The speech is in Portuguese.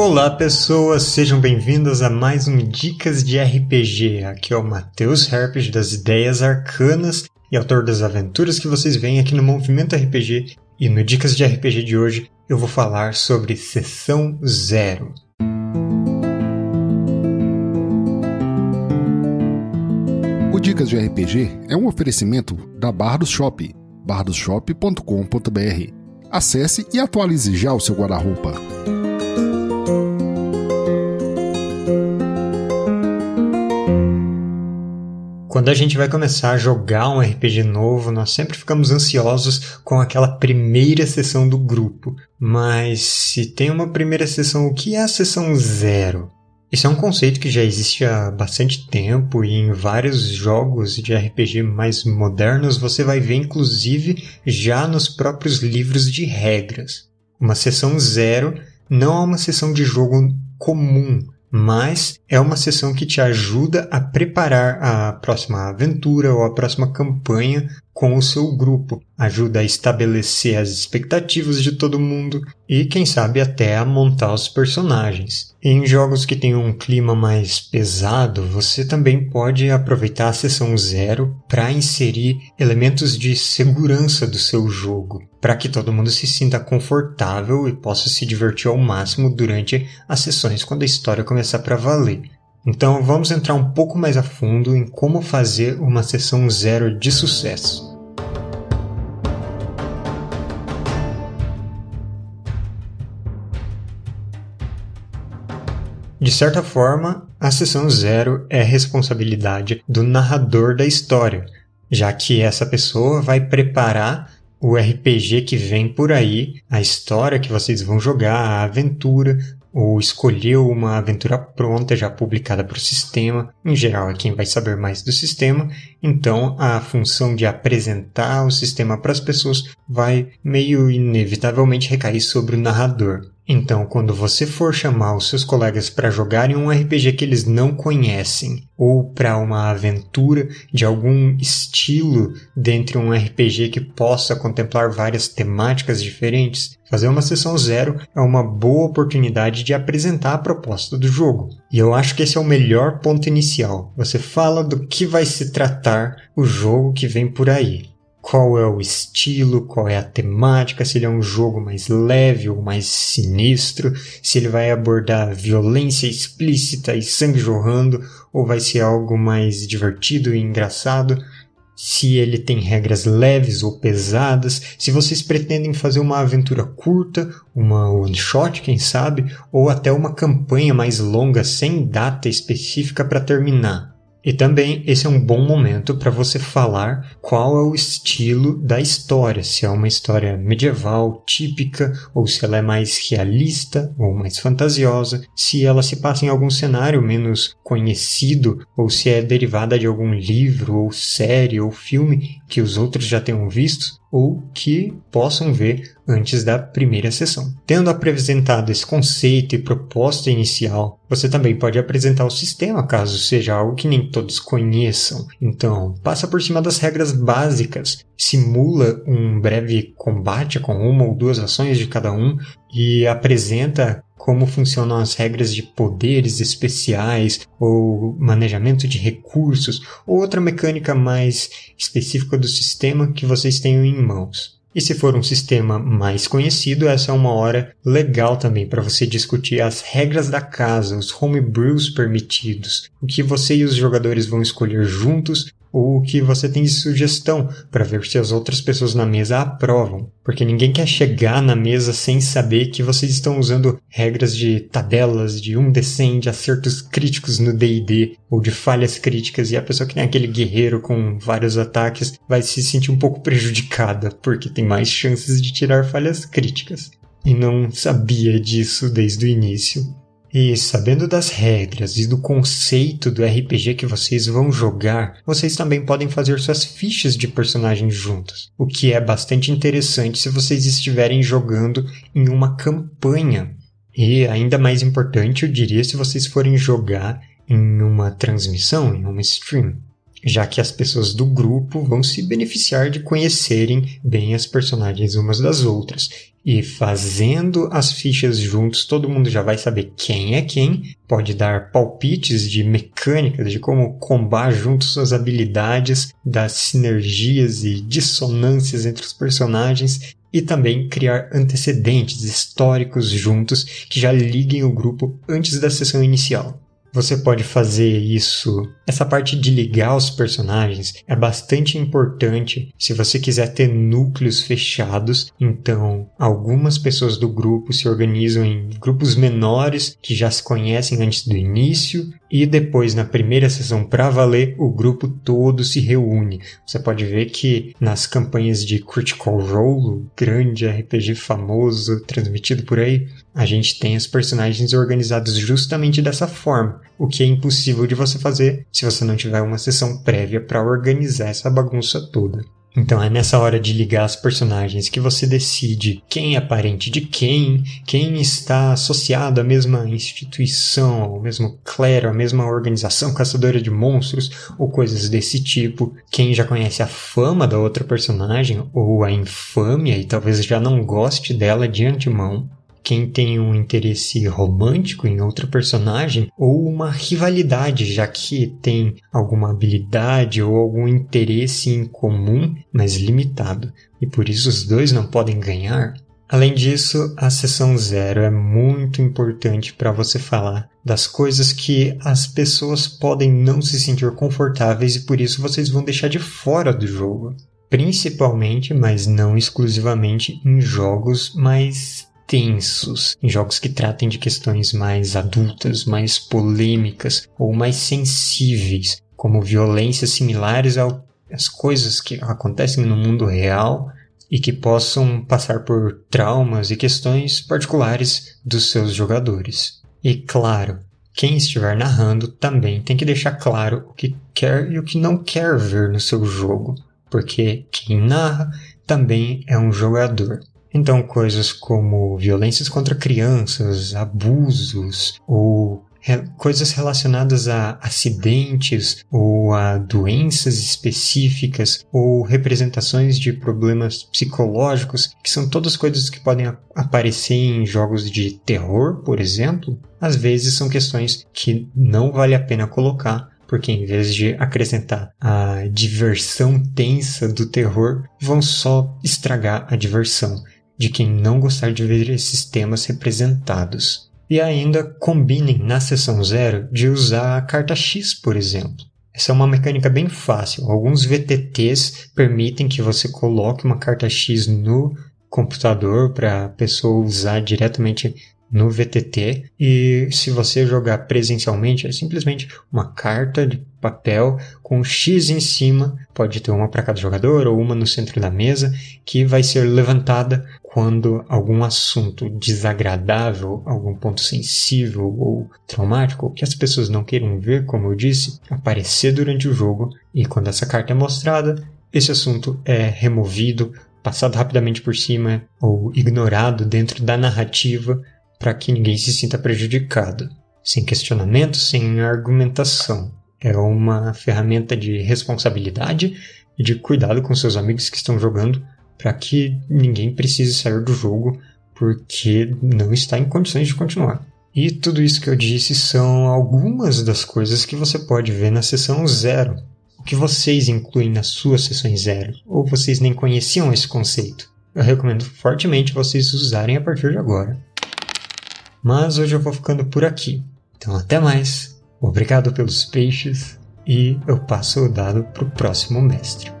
Olá pessoas, sejam bem-vindos a mais um Dicas de RPG. Aqui é o Matheus Herpes das Ideias Arcanas e autor das aventuras que vocês veem aqui no Movimento RPG. E no Dicas de RPG de hoje eu vou falar sobre Sessão Zero. O Dicas de RPG é um oferecimento da Bardos Shop, bardosshop.com.br. Acesse e atualize já o seu guarda-roupa. Quando a gente vai começar a jogar um RPG novo, nós sempre ficamos ansiosos com aquela primeira sessão do grupo. Mas se tem uma primeira sessão, o que é a sessão zero? Isso é um conceito que já existe há bastante tempo e em vários jogos de RPG mais modernos você vai ver inclusive já nos próprios livros de regras. Uma sessão zero não é uma sessão de jogo comum, mas é uma sessão que te ajuda a preparar a próxima aventura ou a próxima campanha com o seu grupo, ajuda a estabelecer as expectativas de todo mundo e, quem sabe, até a montar os personagens. Em jogos que têm um clima mais pesado, você também pode aproveitar a sessão zero para inserir elementos de segurança do seu jogo, para que todo mundo se sinta confortável e possa se divertir ao máximo durante as sessões quando a história começar para valer. Então vamos entrar um pouco mais a fundo em como fazer uma sessão zero de sucesso. De certa forma, a sessão zero é responsabilidade do narrador da história, já que essa pessoa vai preparar o RPG que vem por aí, a história que vocês vão jogar, a aventura, ou escolheu uma aventura pronta já publicada para o sistema, em geral é quem vai saber mais do sistema, então a função de apresentar o sistema para as pessoas vai meio inevitavelmente recair sobre o narrador. Então, quando você for chamar os seus colegas para jogarem um RPG que eles não conhecem, ou para uma aventura de algum estilo dentro de um RPG que possa contemplar várias temáticas diferentes, fazer uma sessão zero é uma boa oportunidade de apresentar a proposta do jogo. E eu acho que esse é o melhor ponto inicial. Você fala do que vai se tratar o jogo que vem por aí qual é o estilo, qual é a temática, se ele é um jogo mais leve ou mais sinistro, se ele vai abordar violência explícita e sangue jorrando, ou vai ser algo mais divertido e engraçado, se ele tem regras leves ou pesadas, se vocês pretendem fazer uma aventura curta, uma one shot, quem sabe, ou até uma campanha mais longa sem data específica para terminar. E também esse é um bom momento para você falar qual é o estilo da história, se é uma história medieval típica ou se ela é mais realista ou mais fantasiosa, se ela se passa em algum cenário menos conhecido ou se é derivada de algum livro ou série ou filme que os outros já tenham visto ou que possam ver antes da primeira sessão. Tendo apresentado esse conceito e proposta inicial, você também pode apresentar o sistema caso seja algo que nem todos conheçam. Então, passa por cima das regras básicas, simula um breve combate com uma ou duas ações de cada um e apresenta como funcionam as regras de poderes especiais ou manejamento de recursos ou outra mecânica mais específica do sistema que vocês tenham em mãos. E se for um sistema mais conhecido, essa é uma hora legal também para você discutir as regras da casa, os homebrews permitidos, o que você e os jogadores vão escolher juntos ou o que você tem de sugestão para ver se as outras pessoas na mesa aprovam. Porque ninguém quer chegar na mesa sem saber que vocês estão usando regras de tabelas, de um descende, acertos críticos no D&D ou de falhas críticas e a pessoa que tem aquele guerreiro com vários ataques vai se sentir um pouco prejudicada porque tem mais chances de tirar falhas críticas. E não sabia disso desde o início. E sabendo das regras e do conceito do RPG que vocês vão jogar, vocês também podem fazer suas fichas de personagens juntos, o que é bastante interessante se vocês estiverem jogando em uma campanha. E ainda mais importante, eu diria, se vocês forem jogar em uma transmissão, em uma stream já que as pessoas do grupo vão se beneficiar de conhecerem bem as personagens umas das outras. E fazendo as fichas juntos, todo mundo já vai saber quem é quem, pode dar palpites de mecânicas, de como combar juntos suas habilidades, das sinergias e dissonâncias entre os personagens e também criar antecedentes históricos juntos que já liguem o grupo antes da sessão inicial. Você pode fazer isso. Essa parte de ligar os personagens é bastante importante se você quiser ter núcleos fechados. Então, algumas pessoas do grupo se organizam em grupos menores que já se conhecem antes do início e depois na primeira sessão para valer, o grupo todo se reúne. Você pode ver que nas campanhas de Critical Role, grande RPG famoso transmitido por aí, a gente tem os personagens organizados justamente dessa forma, o que é impossível de você fazer se você não tiver uma sessão prévia para organizar essa bagunça toda. Então é nessa hora de ligar as personagens que você decide quem é parente de quem, quem está associado à mesma instituição, ao mesmo clero, à mesma organização caçadora de monstros ou coisas desse tipo, quem já conhece a fama da outra personagem ou a infâmia e talvez já não goste dela de antemão quem tem um interesse romântico em outra personagem ou uma rivalidade, já que tem alguma habilidade ou algum interesse em comum, mas limitado, e por isso os dois não podem ganhar. Além disso, a sessão zero é muito importante para você falar das coisas que as pessoas podem não se sentir confortáveis e por isso vocês vão deixar de fora do jogo. Principalmente, mas não exclusivamente, em jogos mais tensos, em jogos que tratem de questões mais adultas, mais polêmicas ou mais sensíveis, como violências similares às coisas que acontecem no mundo real e que possam passar por traumas e questões particulares dos seus jogadores. E claro, quem estiver narrando também tem que deixar claro o que quer e o que não quer ver no seu jogo, porque quem narra também é um jogador. Então, coisas como violências contra crianças, abusos ou coisas relacionadas a acidentes ou a doenças específicas ou representações de problemas psicológicos, que são todas coisas que podem aparecer em jogos de terror, por exemplo, às vezes são questões que não vale a pena colocar porque em vez de acrescentar a diversão tensa do terror, vão só estragar a diversão de quem não gostar de ver esses temas representados. E ainda combinem na sessão zero de usar a carta X, por exemplo. Essa é uma mecânica bem fácil. Alguns VTTs permitem que você coloque uma carta X no computador para a pessoa usar diretamente no VTT e se você jogar presencialmente é simplesmente uma carta de papel com X em cima, pode ter uma para cada jogador ou uma no centro da mesa, que vai ser levantada quando algum assunto desagradável, algum ponto sensível ou traumático, que as pessoas não queiram ver, como eu disse, aparecer durante o jogo, e quando essa carta é mostrada, esse assunto é removido, passado rapidamente por cima ou ignorado dentro da narrativa para que ninguém se sinta prejudicado, sem questionamento, sem argumentação. É uma ferramenta de responsabilidade e de cuidado com seus amigos que estão jogando para que ninguém precise sair do jogo porque não está em condições de continuar. E tudo isso que eu disse são algumas das coisas que você pode ver na sessão zero. O que vocês incluem na sua sessão zero? Ou vocês nem conheciam esse conceito? Eu recomendo fortemente vocês usarem a partir de agora. Mas hoje eu vou ficando por aqui. Então até mais. Obrigado pelos peixes e eu passo o dado para o próximo mestre.